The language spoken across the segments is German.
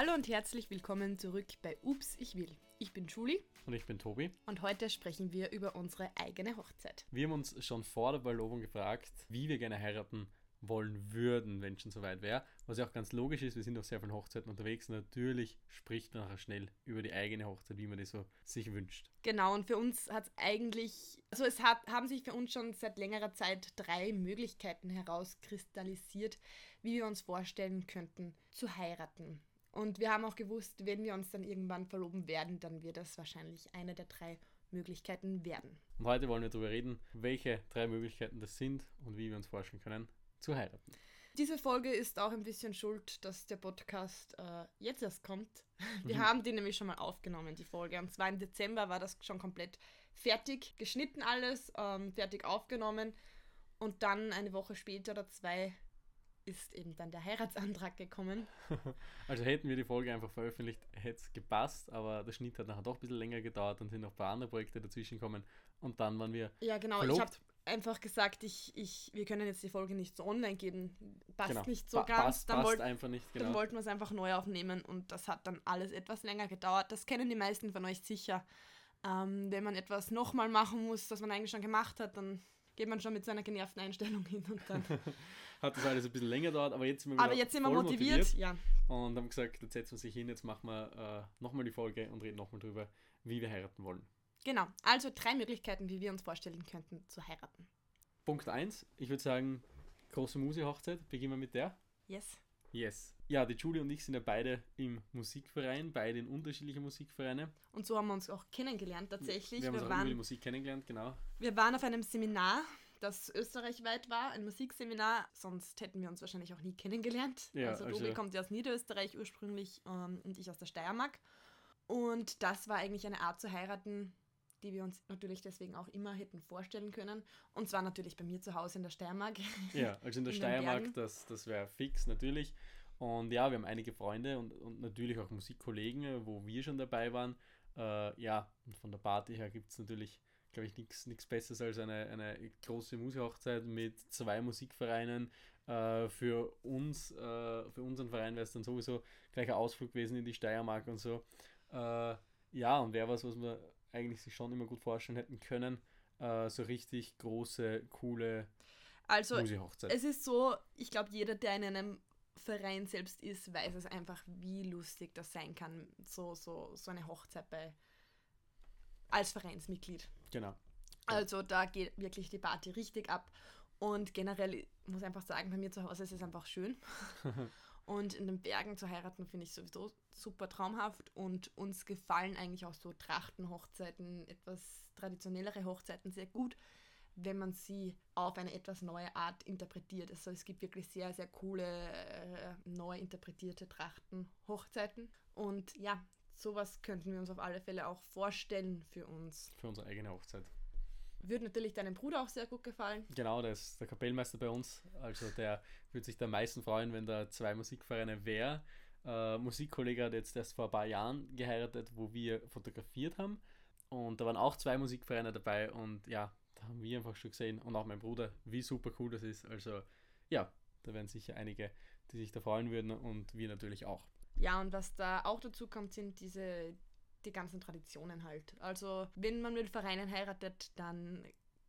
Hallo und herzlich willkommen zurück bei Ups, ich will. Ich bin Julie Und ich bin Tobi. und heute sprechen wir über unsere eigene Hochzeit. Wir haben uns schon vor der Verlobung gefragt, wie wir gerne heiraten wollen würden, wenn es schon soweit wäre. Was ja auch ganz logisch ist, wir sind auf sehr vielen Hochzeiten unterwegs. Natürlich spricht man nachher schnell über die eigene Hochzeit, wie man das so sich wünscht. Genau, und für uns hat es eigentlich, also es hat, haben sich für uns schon seit längerer Zeit drei Möglichkeiten herauskristallisiert, wie wir uns vorstellen könnten, zu heiraten. Und wir haben auch gewusst, wenn wir uns dann irgendwann verloben werden, dann wird das wahrscheinlich eine der drei Möglichkeiten werden. Und heute wollen wir darüber reden, welche drei Möglichkeiten das sind und wie wir uns vorstellen können, zu heiraten. Diese Folge ist auch ein bisschen schuld, dass der Podcast äh, jetzt erst kommt. Wir haben die nämlich schon mal aufgenommen, die Folge. Und zwar im Dezember war das schon komplett fertig, geschnitten alles, ähm, fertig aufgenommen. Und dann eine Woche später oder zwei ist eben dann der Heiratsantrag gekommen. Also hätten wir die Folge einfach veröffentlicht, hätte es gepasst, aber der Schnitt hat nachher doch ein bisschen länger gedauert und sind noch ein paar andere Projekte dazwischen gekommen. Und dann waren wir Ja, genau. Verlobt. Ich habe einfach gesagt, ich, ich, wir können jetzt die Folge nicht so online geben. Passt genau, nicht so pa- ganz. Passt, dann passt wollt, einfach nicht, Dann genau. wollten wir es einfach neu aufnehmen und das hat dann alles etwas länger gedauert. Das kennen die meisten von euch sicher. Ähm, wenn man etwas nochmal machen muss, das man eigentlich schon gemacht hat, dann geht man schon mit seiner genervten Einstellung hin und dann. Hat das alles ein bisschen länger gedauert, aber jetzt sind wir Aber jetzt sind wir voll motiviert. Ja, und haben gesagt, jetzt setzen wir sich hin, jetzt machen wir äh, nochmal die Folge und reden nochmal drüber, wie wir heiraten wollen. genau. Also drei Möglichkeiten, wie wir uns vorstellen könnten, zu heiraten. Punkt 1, ich würde sagen, große Musi-Hochzeit, beginnen wir mit der. Yes. Yes. Ja, die Julie und ich sind ja beide im Musikverein, beide in unterschiedlichen Musikvereine. Und so haben wir uns auch kennengelernt tatsächlich. Wir haben Wir, uns auch über die waren, Musik kennengelernt, genau. wir waren auf einem Seminar, das österreichweit war, ein Musikseminar. Sonst hätten wir uns wahrscheinlich auch nie kennengelernt. Ja, also, also- Tobi kommt ja aus Niederösterreich ursprünglich ähm, und ich aus der Steiermark. Und das war eigentlich eine Art zu heiraten, die wir uns natürlich deswegen auch immer hätten vorstellen können. Und zwar natürlich bei mir zu Hause in der Steiermark. Ja, also in der In Steiermark, das, das wäre fix natürlich. Und ja, wir haben einige Freunde und, und natürlich auch Musikkollegen, wo wir schon dabei waren. Äh, ja, und von der Party her gibt es natürlich, glaube ich, nichts Besseres als eine, eine große Musikhochzeit mit zwei Musikvereinen. Äh, für uns, äh, für unseren Verein wäre es dann sowieso gleich ein Ausflug gewesen in die Steiermark und so. Äh, ja, und wäre was, was wir eigentlich sich schon immer gut vorstellen hätten können. Äh, so richtig große, coole Also Musikhochzeit. es ist so, ich glaube, jeder, der in einem Verein selbst ist, weiß es einfach, wie lustig das sein kann, so, so, so eine Hochzeit bei als Vereinsmitglied. Genau. Also da geht wirklich die Party richtig ab. Und generell ich muss einfach sagen, bei mir zu Hause ist es einfach schön. Und in den Bergen zu heiraten finde ich sowieso super traumhaft. Und uns gefallen eigentlich auch so Trachtenhochzeiten, etwas traditionellere Hochzeiten sehr gut, wenn man sie auf eine etwas neue Art interpretiert. Also es gibt wirklich sehr, sehr coole, äh, neu interpretierte Trachtenhochzeiten. Und ja, sowas könnten wir uns auf alle Fälle auch vorstellen für uns. Für unsere eigene Hochzeit. Würde natürlich deinem Bruder auch sehr gut gefallen. Genau, der ist der Kapellmeister bei uns. Also der würde sich da am meisten freuen, wenn da zwei Musikvereine wäre. Äh, Musikkollege hat jetzt erst vor ein paar Jahren geheiratet, wo wir fotografiert haben. Und da waren auch zwei Musikvereine dabei und ja, da haben wir einfach schon gesehen und auch mein Bruder, wie super cool das ist. Also ja, da wären sicher einige, die sich da freuen würden und wir natürlich auch. Ja, und was da auch dazu kommt, sind diese, die ganzen Traditionen halt. Also, wenn man mit Vereinen heiratet, dann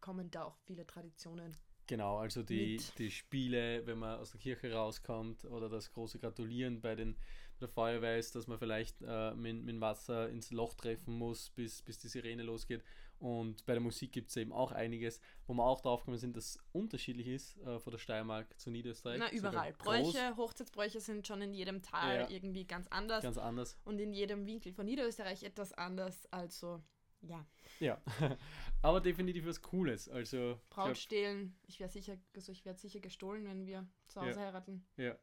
kommen da auch viele Traditionen. Genau, also die, Mit- die Spiele, wenn man aus der Kirche rauskommt oder das große Gratulieren bei, den, bei der Feuerwehr ist, dass man vielleicht äh, mit, mit Wasser ins Loch treffen muss, bis, bis die Sirene losgeht. Und bei der Musik gibt es eben auch einiges, wo wir auch drauf gekommen sind, dass es unterschiedlich ist äh, von der Steiermark zu Niederösterreich. Na, überall. Bräuche, Hochzeitsbräuche sind schon in jedem Tal Ja. irgendwie ganz anders. Ganz anders. und in jedem Winkel von Niederösterreich etwas anders. Also, ja. Ja, aber definitiv was Cooles. Also, Braut glaub, stehlen. Ich werde sicher, also ich werd sicher gestohlen, wenn wir zu Hause Ja. heiraten. Ja,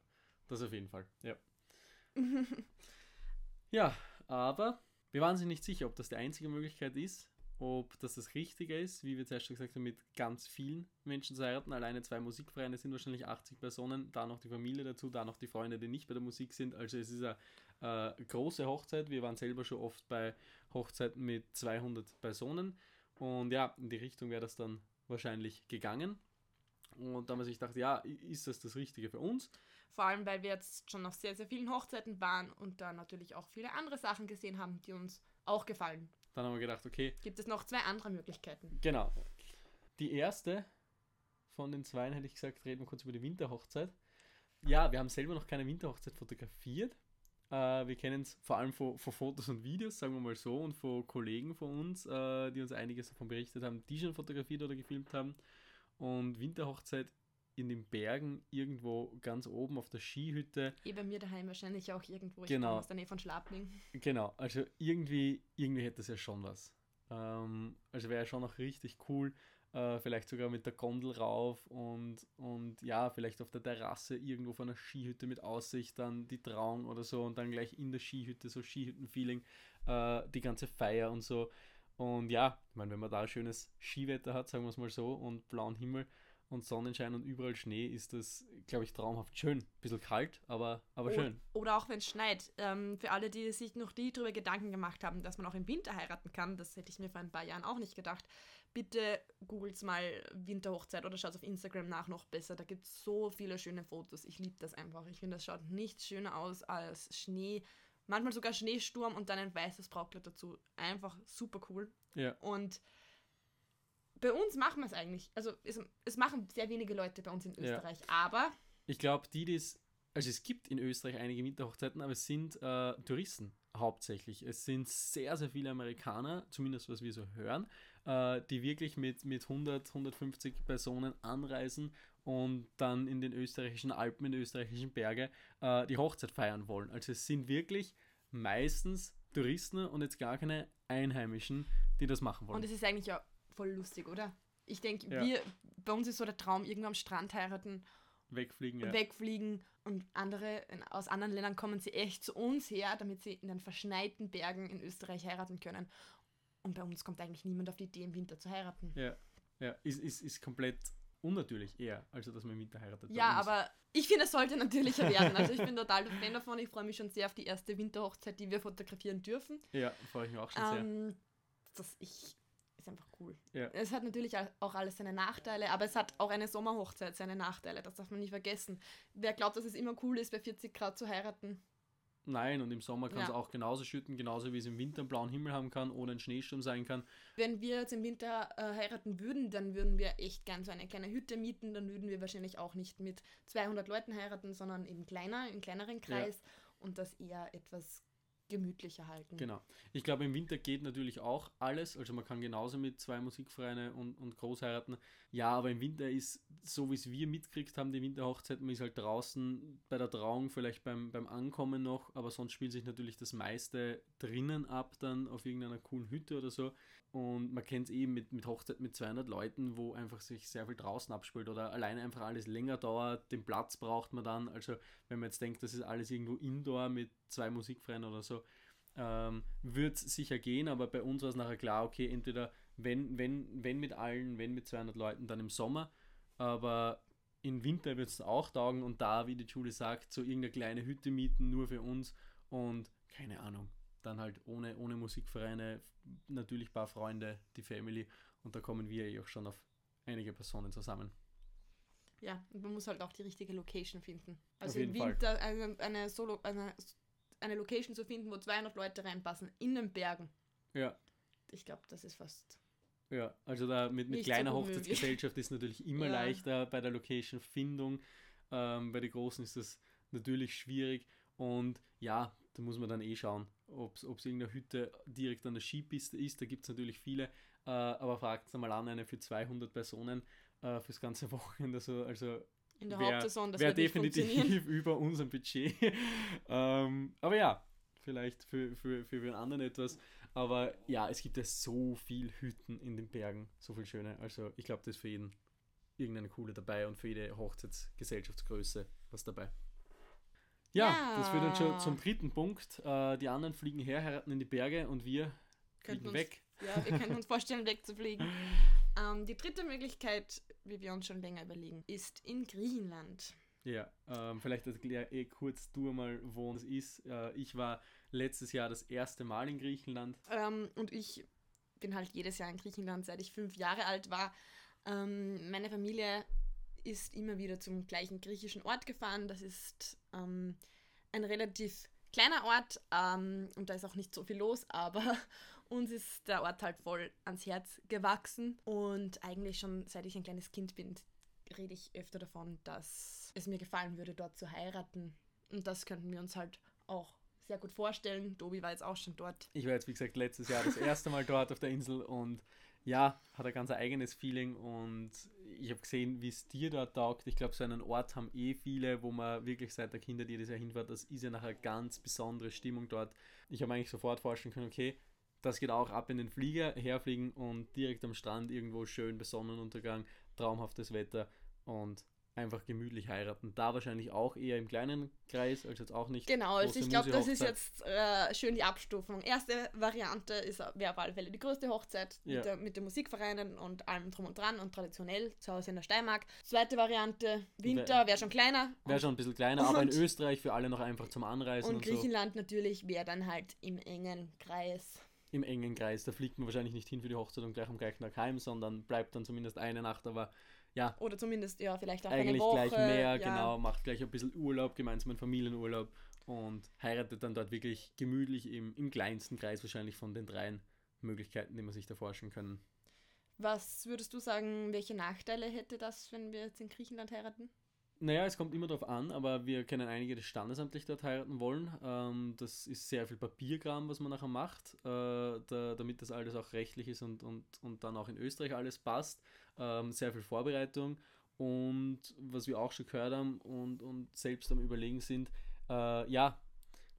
das auf jeden Fall. Ja. ja, aber wir waren sich nicht sicher, ob das die einzige Möglichkeit ist, ob das das Richtige ist, wie wir zuerst schon gesagt haben, mit ganz vielen Menschen zu heiraten. Alleine zwei Musikvereine sind wahrscheinlich 80 Personen, da noch die Familie dazu, da noch die Freunde, die nicht bei der Musik sind. Also es ist eine äh, große Hochzeit. Wir waren selber schon oft bei Hochzeiten mit 200 Personen. Und ja, in die Richtung wäre das dann wahrscheinlich gegangen. Und da haben wir sich gedacht, ja, ist das das Richtige für uns? Vor allem, weil wir jetzt schon auf sehr, sehr vielen Hochzeiten waren und da natürlich auch viele andere Sachen gesehen haben, die uns auch gefallen. Dann haben wir gedacht, okay. Gibt es noch zwei andere Möglichkeiten? Genau. Die erste von den zwei, hätte ich gesagt, reden wir kurz über die Winterhochzeit. Ja, wir haben selber noch keine Winterhochzeit fotografiert. Äh, wir kennen es vor allem von, von, Fotos und Videos, sagen wir mal so, und von Kollegen von uns, äh, die uns einiges davon berichtet haben, die schon fotografiert oder gefilmt haben. Und Winterhochzeit in den Bergen irgendwo ganz oben auf der Skihütte. Eh bei mir daheim wahrscheinlich auch irgendwo. Ich genau. aus der Nähe von Schlapning. Genau, also irgendwie, irgendwie hätte das ja schon was. Ähm, also wäre ja schon noch richtig cool. Äh, vielleicht sogar mit der Gondel rauf und, und ja, vielleicht auf der Terrasse irgendwo von einer Skihütte mit Aussicht, dann die Trauung oder so und dann gleich in der Skihütte, so Skihütten-Feeling, äh, die ganze Feier und so. Und ja, ich meine, wenn man da schönes Skiwetter hat, sagen wir es mal so, und blauen Himmel, und Sonnenschein und überall Schnee, ist das, glaube ich, traumhaft schön. Bisschen kalt, aber, aber schön. Oder auch wenn es schneit. Ähm, für alle, die sich noch nie darüber Gedanken gemacht haben, dass man auch im Winter heiraten kann, das hätte ich mir vor ein paar Jahren auch nicht gedacht. Bitte googelt mal Winterhochzeit oder schaut auf Instagram nach noch besser. Da gibt es so viele schöne Fotos. Ich liebe das einfach. Ich finde, das schaut nichts schöner aus als Schnee. Manchmal sogar Schneesturm und dann ein weißes Brautkleid dazu. Einfach super cool. Ja. Und bei uns machen wir es eigentlich. Also es, es, machen sehr wenige Leute bei uns in Österreich, ja. aber. Ich glaube, die, die es. Also es gibt in Österreich einige Winterhochzeiten, aber es sind äh, Touristen hauptsächlich. Es sind sehr, sehr viele Amerikaner, zumindest was wir so hören, äh, die wirklich mit, mit 100, 150 Personen anreisen und dann in den österreichischen Alpen, in den österreichischen Berge äh, die Hochzeit feiern wollen. Also es sind wirklich meistens Touristen und jetzt gar keine Einheimischen, die das machen wollen. Und es ist eigentlich auch voll lustig, oder? Ich denke, ja. wir, bei uns ist so der Traum, irgendwo am Strand heiraten. Wegfliegen, ja. Wegfliegen. Und andere aus anderen Ländern kommen sie echt zu uns her, damit sie in den verschneiten Bergen in Österreich heiraten können. Und bei uns kommt eigentlich niemand auf die Idee, im Winter zu heiraten. Ja, ja. Ist, ist, ist komplett unnatürlich eher, also dass man im Winter heiratet. Ja, aber ich finde, es sollte natürlicher werden. Also ich bin total der Fan davon. Ich freue mich schon sehr auf die erste Winterhochzeit, die wir fotografieren dürfen. Ja, freue ich mich auch schon ähm, sehr. Das, ich ist einfach cool. Ja. Es hat natürlich auch alles seine Nachteile, aber es hat auch eine Sommerhochzeit seine Nachteile. Das darf man nicht vergessen. Wer glaubt, dass es immer cool ist, bei 40 Grad zu heiraten? Nein, und im Sommer kann es ja. auch genauso schütten, genauso wie es im Winter einen blauen Himmel haben kann, ohne einen Schneesturm sein kann. Wenn wir jetzt im Winter äh, heiraten würden, dann würden wir echt gern so eine kleine Hütte mieten. Dann würden wir wahrscheinlich auch nicht mit 200 Leuten heiraten, sondern eben kleiner, im kleineren Kreis ja. und das eher etwas gemütlicher halten. Genau. Ich glaube, im Winter geht natürlich auch alles. Also man kann genauso mit zwei Musikvereine und, und Großheiraten. Ja, aber im Winter ist, so wie es wir mitkriegt haben, die Winterhochzeit, man ist halt draußen bei der Trauung, vielleicht beim, beim Ankommen noch, aber sonst spielt sich natürlich das meiste drinnen ab, dann auf irgendeiner coolen Hütte oder so. Und man kennt es eben mit, mit Hochzeit mit 200 Leuten, wo einfach sich sehr viel draußen abspielt oder alleine einfach alles länger dauert, den Platz braucht man dann. Also wenn man jetzt denkt, das ist alles irgendwo indoor mit zwei Musikvereinen oder so, ähm, wird es sicher gehen, aber bei uns war es nachher klar, okay, entweder wenn, wenn, wenn mit allen, wenn mit 200 Leuten, dann im Sommer, aber im Winter wird es auch taugen und da, wie die Julie sagt, so irgendeine kleine Hütte mieten, nur für uns und keine Ahnung, dann halt ohne, ohne Musikvereine, natürlich ein paar Freunde, die Family und da kommen wir eh auch schon auf einige Personen zusammen. Ja, und man muss halt auch die richtige Location finden. Also im Winter eine, eine, Solo, eine, eine Location zu finden, wo 200 Leute reinpassen, in den Bergen. Ja. Ich glaube, das ist fast. Ja, also da mit, mit kleiner so Hochzeitsgesellschaft ist natürlich immer ja. leichter bei der Location-Findung. Ähm, bei den Großen ist das natürlich schwierig. Und ja, da muss man dann eh schauen, ob es irgendeine Hütte direkt an der Skipiste ist. Da gibt es natürlich viele. Äh, aber fragt mal an, eine für 200 Personen äh, fürs ganze Wochenende. Also, also in der wär, Hauptsaison, das wäre definitiv über unserem Budget. ähm, aber ja, vielleicht für, für, für einen anderen etwas. Aber ja, es gibt ja so viel Hütten in den Bergen, so viel schöne. Also ich glaube, das ist für jeden irgendeine coole dabei und für jede Hochzeitsgesellschaftsgröße was dabei. Ja, ja, das führt dann schon zum dritten Punkt. Äh, die anderen fliegen her, heiraten in die Berge und wir fliegen uns, weg. Ja, wir können uns vorstellen, wegzufliegen. Ähm, die dritte Möglichkeit, wie wir uns schon länger überlegen, ist in Griechenland. Ja, ähm, vielleicht erkläre eh kurz du mal, wo es ist. Äh, ich war letztes Jahr das erste Mal in Griechenland. Ähm, und ich bin halt jedes Jahr in Griechenland, seit ich fünf Jahre alt war. Ähm, meine Familie ist immer wieder zum gleichen griechischen Ort gefahren. Das ist ähm, ein relativ kleiner Ort ähm, und da ist auch nicht so viel los, aber uns ist der Ort halt voll ans Herz gewachsen und eigentlich schon seit ich ein kleines Kind bin, rede ich öfter davon, dass es mir gefallen würde, dort zu heiraten. Und das könnten wir uns halt auch sehr gut vorstellen. Dobi war jetzt auch schon dort. Ich war jetzt, wie gesagt, letztes Jahr das erste Mal dort auf der Insel und ja, hat ein ganz eigenes Feeling und ich habe gesehen, wie es dir dort taugt. Ich glaube, so einen Ort haben eh viele, wo man wirklich seit der Kinder jedes Jahr hinfährt. Das ist ja nachher ganz besondere Stimmung dort. Ich habe eigentlich sofort vorstellen können, okay, das geht auch ab in den Flieger, herfliegen und direkt am Strand irgendwo schön bei Sonnenuntergang, traumhaftes Wetter und einfach gemütlich heiraten. Da wahrscheinlich auch eher im kleinen Kreis, als jetzt auch nicht. Genau, also ich glaube, das ist jetzt äh, schön die Abstufung. Erste Variante ist wäre auf alle Fälle die größte Hochzeit ja. mit, der, mit den Musikvereinen und allem drum und dran und traditionell zu Hause in der Steiermark. Zweite Variante, Winter, wäre schon kleiner. Wäre schon ein bisschen kleiner, aber in Österreich für alle noch einfach zum Anreisen. Und, und Griechenland so. natürlich wäre dann halt im engen Kreis im engen Kreis. Da fliegt man wahrscheinlich nicht hin für die Hochzeit und gleich am gleichen Tag heim, sondern bleibt dann zumindest eine Nacht, aber ja. Oder zumindest, ja, vielleicht auch Eigentlich eine Woche. gleich mehr, ja. genau, macht gleich ein bisschen Urlaub, gemeinsam einen Familienurlaub und heiratet dann dort wirklich gemütlich im, im kleinsten Kreis wahrscheinlich von den dreien Möglichkeiten, die man sich da forschen können. Was würdest du sagen, welche Nachteile hätte das, wenn wir jetzt in Griechenland heiraten? Naja, es kommt immer darauf an, aber wir kennen einige, die standesamtlich dort heiraten wollen. Ähm, das ist sehr viel Papierkram, was man nachher macht, äh, da, damit das alles auch rechtlich ist und, und, und dann auch in Österreich alles passt. Ähm, sehr viel Vorbereitung und was wir auch schon gehört haben und, und selbst am Überlegen sind, äh, ja,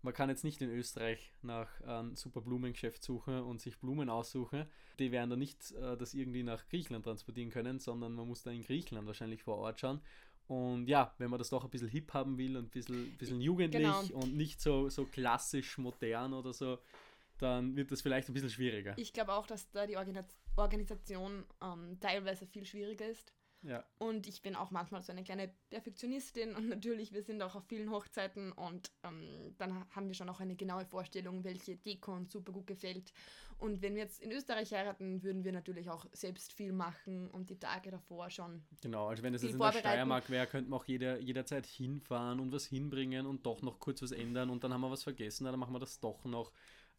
man kann jetzt nicht in Österreich nach einem super Blumengeschäft suchen und sich Blumen aussuchen. Die werden dann nicht äh, das irgendwie nach Griechenland transportieren können, sondern man muss dann in Griechenland wahrscheinlich vor Ort schauen. Und ja, wenn man das doch ein bisschen hip haben will und ein bisschen, bisschen jugendlich genau. und nicht so, so klassisch modern oder so, dann wird das vielleicht ein bisschen schwieriger. Ich glaube auch, dass da die Organisation ähm, teilweise viel schwieriger ist. Ja. Und ich bin auch manchmal so eine kleine Perfektionistin und natürlich, wir sind auch auf vielen Hochzeiten und ähm, dann haben wir schon auch eine genaue Vorstellung, welche Deko uns super gut gefällt. Und wenn wir jetzt in Österreich heiraten, würden wir natürlich auch selbst viel machen und die Tage davor schon. Genau, also wenn es jetzt in der Steiermark wäre, könnte man auch jeder, jederzeit hinfahren und was hinbringen und doch noch kurz was ändern und dann haben wir was vergessen, dann machen wir das doch noch.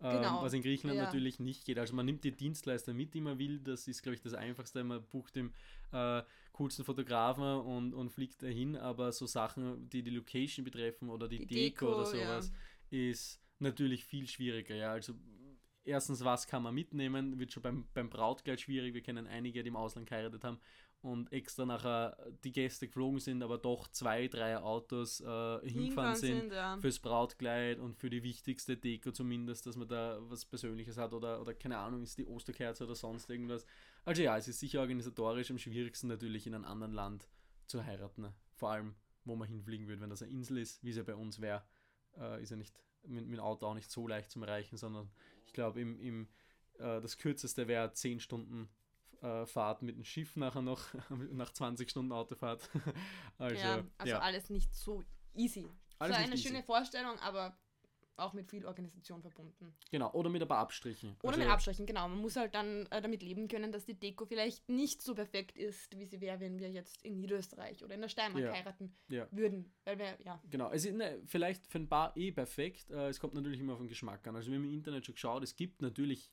Ähm, genau. was in Griechenland ja. natürlich nicht geht. Also man nimmt die Dienstleister mit, die man will. Das ist, glaube ich, das Einfachste. Man bucht den äh, coolsten Fotografen und, und fliegt dahin. Aber so Sachen, die die Location betreffen oder die, die Deko, Deko, oder sowas, ja. ist natürlich viel schwieriger. Ja, also erstens, was kann man mitnehmen? Wird schon beim, beim Brautkleid schwierig. Wir kennen einige, die im Ausland geheiratet haben und extra nachher die Gäste geflogen sind, aber doch zwei, drei Autos äh, hingefahren sind, sind ja. fürs Brautkleid und für die wichtigste Deko zumindest, dass man da was Persönliches hat oder, oder keine Ahnung, ist die Osterkerze oder sonst irgendwas. Also ja, es ist sicher organisatorisch am schwierigsten natürlich in einem anderen Land zu heiraten. Vor allem, wo man hinfliegen würde, wenn das eine Insel ist, wie es ja bei uns wäre, äh, ist ja nicht mit, mit dem Auto auch nicht so leicht zum Erreichen, sondern ich glaube, im, im, äh, das kürzeste wäre 10 Stunden Fahrt mit dem Schiff nachher noch, nach 20 Stunden Autofahrt. also, ja, also ja. alles nicht so easy. Alles so eine schöne easy. Vorstellung, aber auch mit viel Organisation verbunden. Genau, oder mit ein paar Abstrichen. Oder also, mit Abstrichen, genau. Man muss halt dann äh, damit leben können, dass die Deko vielleicht nicht so perfekt ist, wie sie wäre, wenn wir jetzt in Niederösterreich oder in der Steiermark ja. heiraten ja. würden. Weil wir, ja. Genau, es ist ne, vielleicht für ein paar eh perfekt. Äh, es kommt natürlich immer auf den Geschmack an. Also wir haben im Internet schon geschaut, es gibt natürlich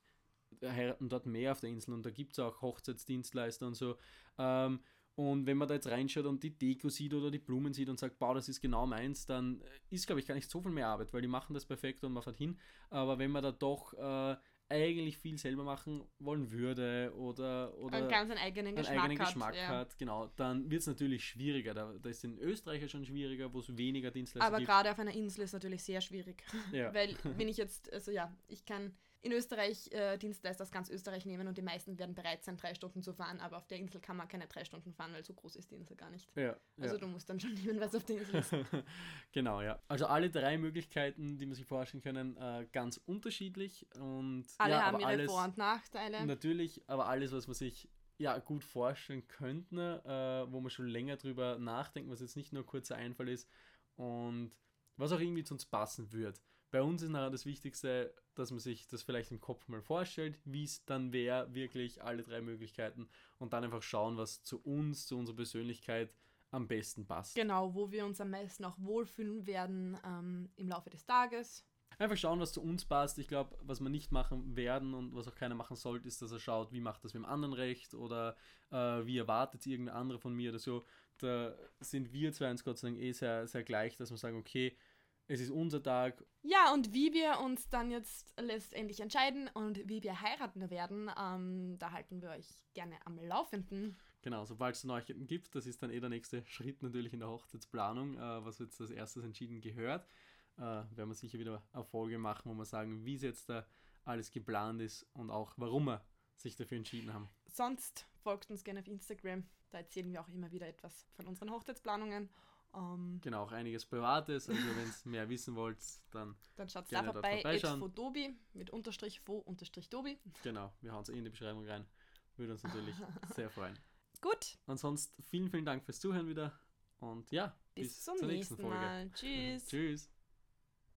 heiraten dort mehr auf der Insel und da gibt es auch Hochzeitsdienstleister und so. Ähm, und wenn man da jetzt reinschaut und die Deko sieht oder die Blumen sieht und sagt, boah, das ist genau meins, dann ist, glaube ich, gar nicht so viel mehr Arbeit, weil die machen das perfekt und man fährt hin. Aber wenn man da doch äh, eigentlich viel selber machen wollen würde oder, oder einen ganz einen eigenen Geschmack, einen eigenen Geschmack hat, hat, genau, dann wird es natürlich schwieriger. Da, da ist in Österreich schon schwieriger, wo es weniger Dienstleister Aber gibt. Aber gerade auf einer Insel ist es natürlich sehr schwierig. Ja. weil wenn ich jetzt, also ja, ich kann in Österreich äh, Dienstleister aus ganz Österreich nehmen und die meisten werden bereit sein, drei Stunden zu fahren, aber auf der Insel kann man keine drei Stunden fahren, weil so groß ist die Insel gar nicht. Ja, also ja. du musst dann schon nehmen, was auf der Insel ist. genau, ja. Also alle drei Möglichkeiten, die man sich vorstellen können, äh, ganz unterschiedlich und alle ja, haben ihre alles, Vor- und Nachteile. Natürlich, aber alles, was man sich ja, gut vorstellen könnte, äh, wo man schon länger drüber nachdenkt, was jetzt nicht nur ein kurzer Einfall ist und was auch irgendwie zu uns passen wird. Bei uns ist nachher das Wichtigste, dass man sich das vielleicht im Kopf mal vorstellt, wie es dann wäre, wirklich alle drei Möglichkeiten und dann einfach schauen, was zu uns, zu unserer Persönlichkeit am besten passt. Genau, wo wir uns am meisten auch wohlfühlen werden ähm, im Laufe des Tages. Einfach schauen, was zu uns passt. Ich glaube, was wir nicht machen werden und was auch keiner machen sollte, ist, dass er schaut, wie macht das mit dem anderen recht oder äh, wie erwartet irgendein anderer von mir oder so. Da sind wir zwei uns Gott sei Dank eh sehr, sehr gleich, dass wir sagen, okay, es ist unser Tag. Ja, und wie wir uns dann jetzt letztendlich entscheiden und wie wir heiraten werden, ähm, da halten wir euch gerne am Laufenden. Genau, sobald es Neuigkeiten gibt, das ist dann eh der nächste Schritt natürlich in der Hochzeitsplanung, äh, was jetzt als erstes entschieden gehört. Äh, werden wir sicher wieder Erfolge machen, wo wir sagen, wie es jetzt da alles geplant ist und auch warum wir sich dafür entschieden haben. Sonst folgt uns gerne auf Instagram, da erzählen wir auch immer wieder etwas von unseren Hochzeitsplanungen. Ähm, Genau, auch einiges Privates, also wenn ihr mehr wissen wollt, dann dann schaut da Gerne dort vorbei. @fodobi mit Unterstrich fo Unterstrich dobi. genau, wir hauen es eh in die Beschreibung rein. Würde uns natürlich sehr freuen. Gut, Ansonsten vielen, vielen Dank fürs Zuhören wieder und ja, bis, zum nächsten Mal. Tschüss. Tschüss.